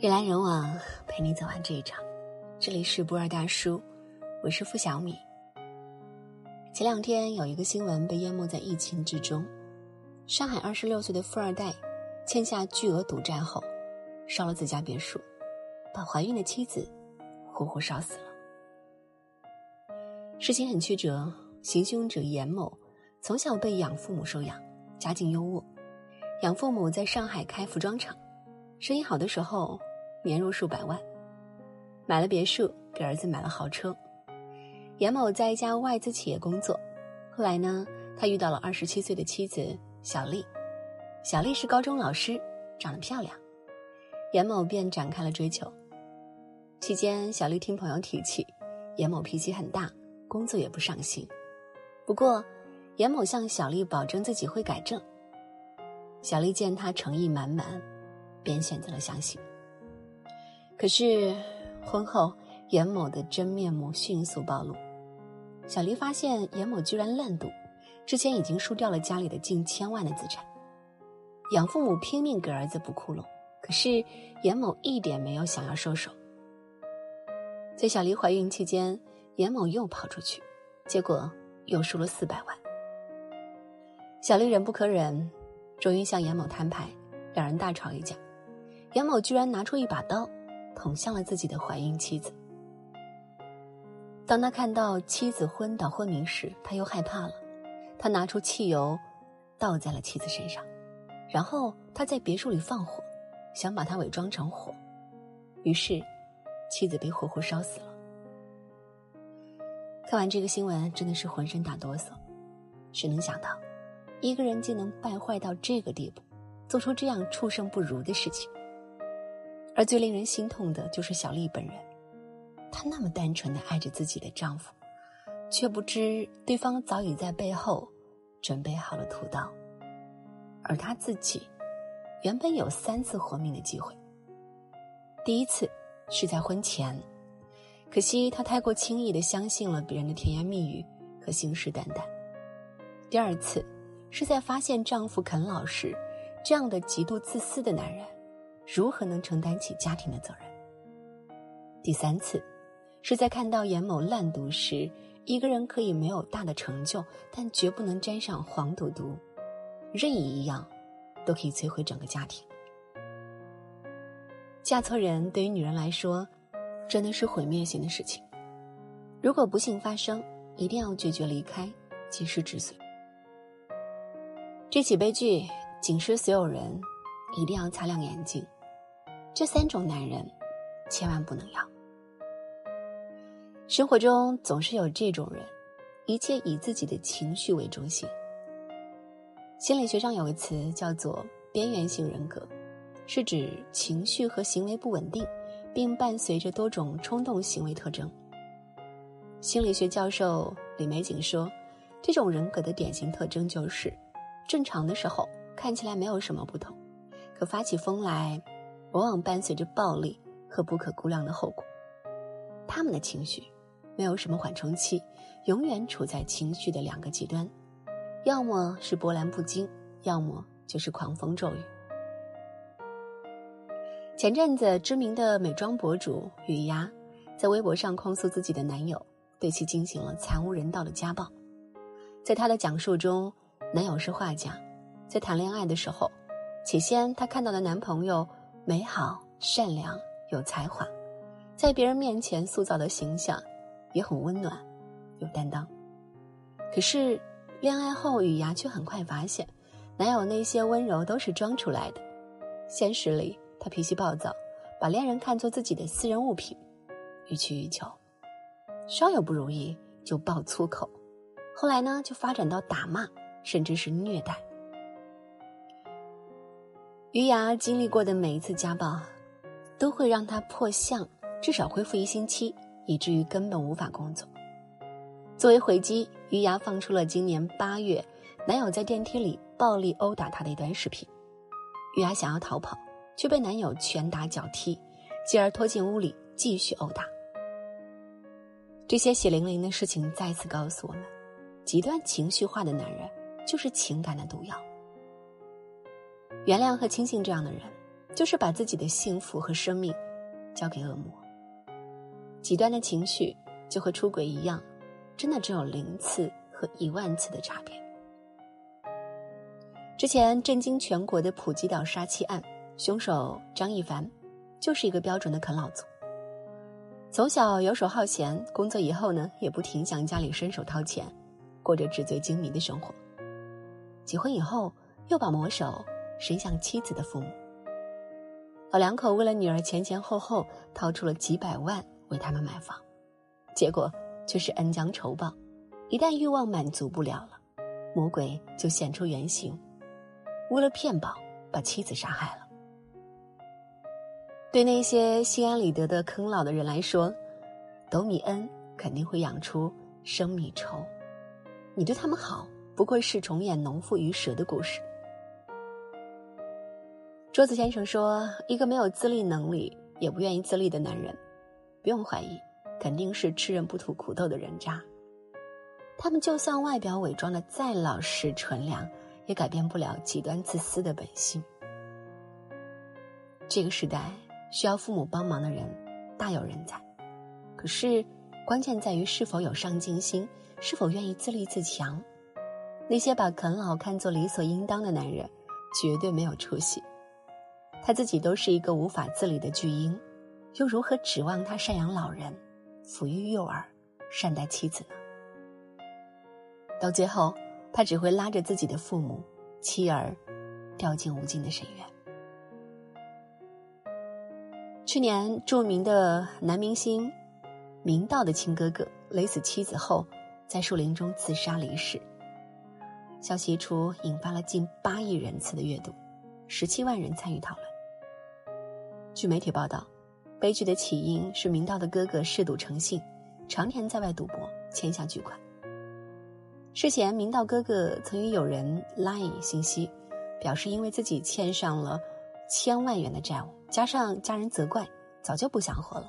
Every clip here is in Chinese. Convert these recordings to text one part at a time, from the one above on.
人来人往，陪你走完这一场。这里是不二大叔，我是付小米。前两天有一个新闻被淹没在疫情之中，上海二十六岁的富二代欠下巨额赌债后，烧了自家别墅，把怀孕的妻子活活烧死了。事情很曲折，行凶者严某从小被养父母收养，家境优渥，养父母在上海开服装厂，生意好的时候。年入数百万，买了别墅，给儿子买了豪车。严某在一家外资企业工作，后来呢，他遇到了二十七岁的妻子小丽。小丽是高中老师，长得漂亮，严某便展开了追求。期间，小丽听朋友提起，严某脾气很大，工作也不上心。不过，严某向小丽保证自己会改正。小丽见他诚意满满，便选择了相信。可是，婚后严某的真面目迅速暴露。小丽发现严某居然烂赌，之前已经输掉了家里的近千万的资产。养父母拼命给儿子补窟窿，可是严某一点没有想要收手。在小丽怀孕期间，严某又跑出去，结果又输了四百万。小丽忍不可忍，终于向严某摊牌，两人大吵一架。严某居然拿出一把刀。捅向了自己的怀孕妻子。当他看到妻子昏倒昏迷时，他又害怕了。他拿出汽油，倒在了妻子身上，然后他在别墅里放火，想把她伪装成火。于是，妻子被活活烧死了。看完这个新闻，真的是浑身打哆嗦。谁能想到，一个人竟能败坏到这个地步，做出这样畜生不如的事情？而最令人心痛的就是小丽本人，她那么单纯的爱着自己的丈夫，却不知对方早已在背后准备好了屠刀。而她自己，原本有三次活命的机会。第一次是在婚前，可惜她太过轻易的相信了别人的甜言蜜语和信誓旦旦。第二次是在发现丈夫啃老时，这样的极度自私的男人。如何能承担起家庭的责任？第三次，是在看到严某烂赌时，一个人可以没有大的成就，但绝不能沾上黄赌毒，任意一样，都可以摧毁整个家庭。嫁错人对于女人来说，真的是毁灭性的事情。如果不幸发生，一定要决绝离开，及时止损。这起悲剧警示所有人，一定要擦亮眼睛。这三种男人，千万不能要。生活中总是有这种人，一切以自己的情绪为中心。心理学上有个词叫做“边缘性人格”，是指情绪和行为不稳定，并伴随着多种冲动行为特征。心理学教授李玫瑾说，这种人格的典型特征就是：正常的时候看起来没有什么不同，可发起疯来。往往伴随着暴力和不可估量的后果。他们的情绪没有什么缓冲期，永远处在情绪的两个极端，要么是波澜不惊，要么就是狂风骤雨。前阵子，知名的美妆博主雨芽在微博上控诉自己的男友对其进行了惨无人道的家暴。在她的讲述中，男友是画家，在谈恋爱的时候，起先她看到的男朋友。美好、善良、有才华，在别人面前塑造的形象也很温暖、有担当。可是，恋爱后雨芽却很快发现，男友那些温柔都是装出来的。现实里，他脾气暴躁，把恋人看作自己的私人物品，予取予求，稍有不如意就爆粗口。后来呢，就发展到打骂，甚至是虐待。于牙经历过的每一次家暴，都会让她破相，至少恢复一星期，以至于根本无法工作。作为回击，于牙放出了今年八月男友在电梯里暴力殴打她的一段视频。于牙想要逃跑，却被男友拳打脚踢，继而拖进屋里继续殴打。这些血淋淋的事情再次告诉我们：极端情绪化的男人就是情感的毒药。原谅和轻信这样的人，就是把自己的幸福和生命交给恶魔。极端的情绪就和出轨一样，真的只有零次和一万次的差别。之前震惊全国的普吉岛杀妻案，凶手张一凡就是一个标准的啃老族。从小游手好闲，工作以后呢，也不停向家里伸手掏钱，过着纸醉金迷的生活。结婚以后，又把魔手伸向妻子的父母。老两口为了女儿前前后后掏出了几百万为他们买房，结果却是恩将仇报。一旦欲望满足不了了，魔鬼就现出原形，为了骗保，把妻子杀害了。对那些心安理得的坑老的人来说，斗米恩肯定会养出生米仇。你对他们好，不过是重演农妇与蛇的故事。桌子先生说：“一个没有自立能力也不愿意自立的男人，不用怀疑，肯定是吃人不吐苦头的人渣。他们就算外表伪装的再老实纯良，也改变不了极端自私的本性。这个时代。”需要父母帮忙的人大有人在，可是关键在于是否有上进心，是否愿意自立自强。那些把啃老看作理所应当的男人，绝对没有出息。他自己都是一个无法自理的巨婴，又如何指望他赡养老人、抚育幼儿、善待妻子呢？到最后，他只会拉着自己的父母、妻儿，掉进无尽的深渊。去年，著名的男明星明道的亲哥哥勒死妻子后，在树林中自杀离世。消息一出，引发了近八亿人次的阅读，十七万人参与讨论。据媒体报道，悲剧的起因是明道的哥哥嗜赌成性，常年在外赌博，欠下巨款。事前，明道哥哥曾与友人 Line 信息，表示因为自己欠上了千万元的债务。加上家人责怪，早就不想活了，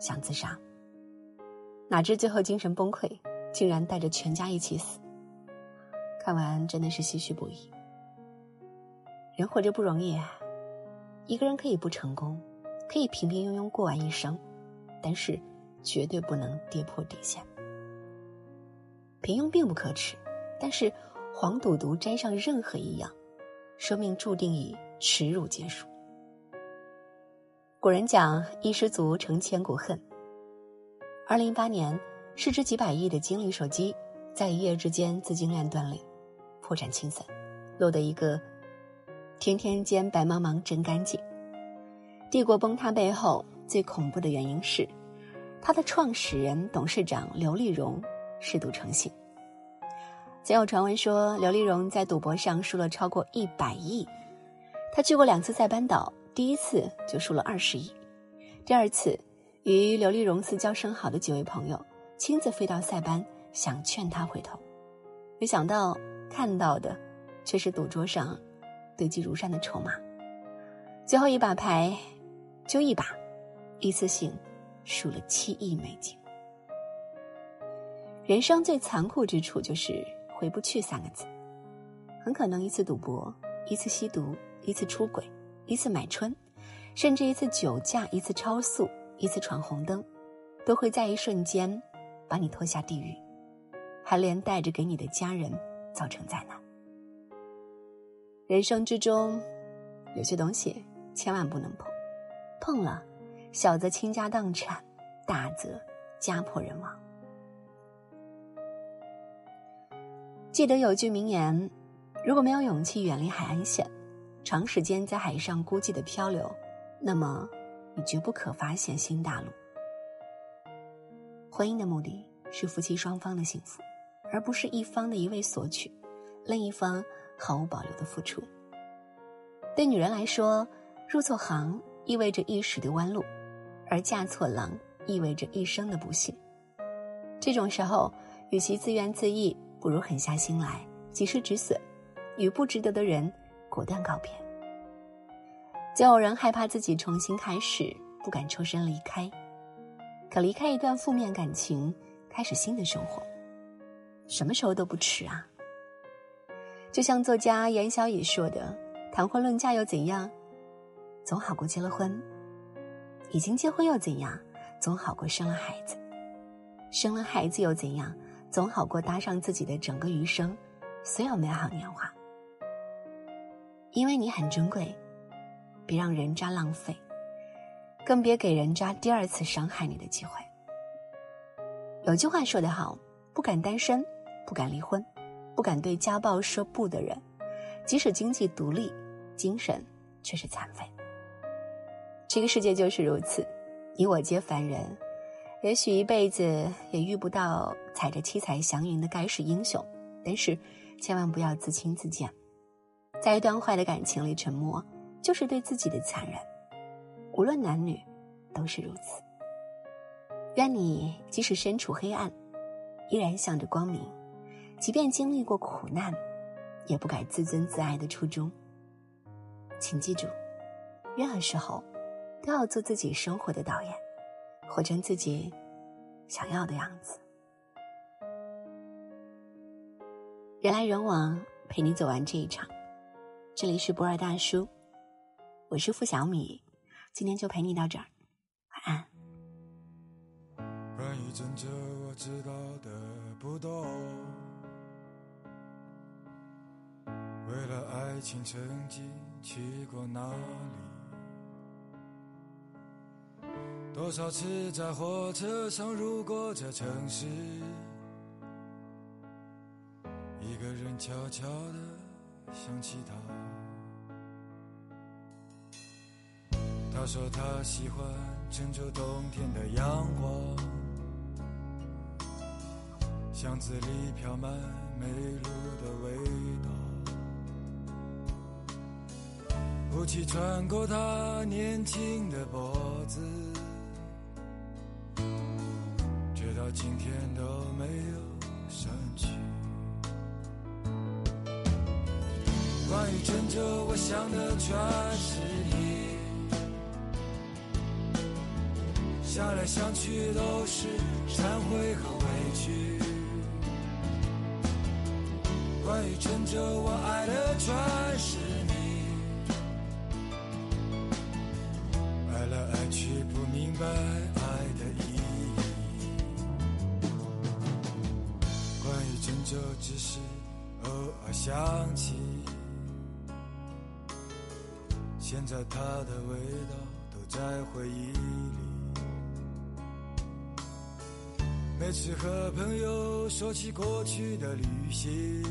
想自杀。哪知最后精神崩溃，竟然带着全家一起死。看完真的是唏嘘不已。人活着不容易，啊一个人可以不成功，可以平平庸庸过完一生，但是绝对不能跌破底线。平庸并不可耻，但是黄赌毒沾上任何一样，生命注定以耻辱结束。古人讲“一失足成千古恨”。二零一八年，市值几百亿的金立手机在一夜之间资金链断裂，破产清算，落得一个天天间白茫茫真干净。帝国崩塌背后最恐怖的原因是，它的创始人、董事长刘丽荣嗜赌成性。曾有传闻说，刘丽荣在赌博上输了超过一百亿，他去过两次塞班岛。第一次就输了二十亿，第二次与刘丽荣私交甚好的几位朋友亲自飞到塞班，想劝他回头，没想到看到的却是赌桌上堆积如山的筹码，最后一把牌就一把，一次性输了七亿美金。人生最残酷之处就是回不去三个字，很可能一次赌博，一次吸毒，一次出轨。一次买春，甚至一次酒驾，一次超速，一次闯红灯，都会在一瞬间把你拖下地狱，还连带着给你的家人造成灾难。人生之中，有些东西千万不能碰，碰了，小则倾家荡产，大则家破人亡。记得有句名言：如果没有勇气远离海岸线。长时间在海上孤寂的漂流，那么你绝不可发现新大陆。婚姻的目的是夫妻双方的幸福，而不是一方的一味索取，另一方毫无保留的付出。对女人来说，入错行意味着一时的弯路，而嫁错郎意味着一生的不幸。这种时候，与其自怨自艾，不如狠下心来及时止损，与不值得的人。果断告别。总有人害怕自己重新开始，不敢抽身离开。可离开一段负面感情，开始新的生活，什么时候都不迟啊！就像作家严小乙说的：“谈婚论嫁又怎样？总好过结了婚；已经结婚又怎样，总好过生了孩子；生了孩子又怎样，总好过搭上自己的整个余生，所有美好年华。因为你很珍贵，别让人渣浪费，更别给人渣第二次伤害你的机会。有句话说得好：不敢单身，不敢离婚，不敢对家暴说不的人，即使经济独立，精神却是残废。这个世界就是如此，你我皆凡人，也许一辈子也遇不到踩着七彩祥云的盖世英雄，但是千万不要自轻自贱。在一段坏的感情里，沉默就是对自己的残忍。无论男女，都是如此。愿你即使身处黑暗，依然向着光明；即便经历过苦难，也不改自尊自爱的初衷。请记住，任何时候都要做自己生活的导演，活成自己想要的样子。人来人往，陪你走完这一场。这里是博尔大叔，我是付小米，今天就陪你到这儿，晚安。关于真哲，我知道的不多。为了爱情，曾经去过哪里？多少次在火车上路过这城市，一个人悄悄的。想起他，他说他喜欢郑州冬天的阳光，巷子里飘满梅露的味道，雾气穿过他年轻的脖子，直到今天都没有散去。关于郑州，我想的全是你，想来想去都是忏悔和委屈。关于郑州，我爱的全是白爱的意义。关于郑州，只是偶尔想起。现在它的味道都在回忆里。每次和朋友说起过去的旅行，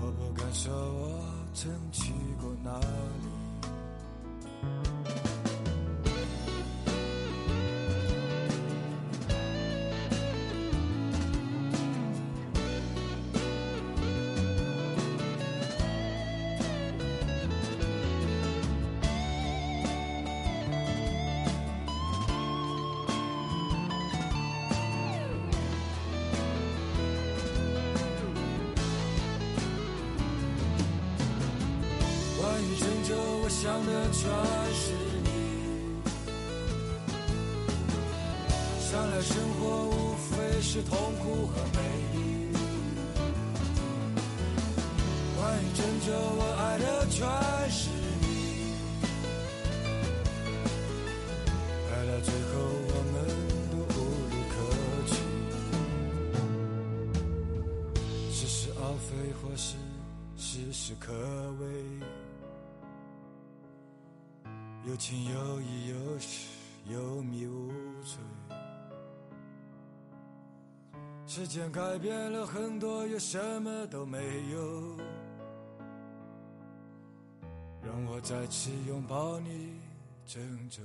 我不敢说我曾去想的全是你，想来生活无非是痛苦和美丽。关于拯救我爱的全是你，爱到最后我们都无路可去，似是而非或是事事可畏。有情有义有时有迷无醉，时间改变了很多，又什么都没有。让我再次拥抱你，郑州。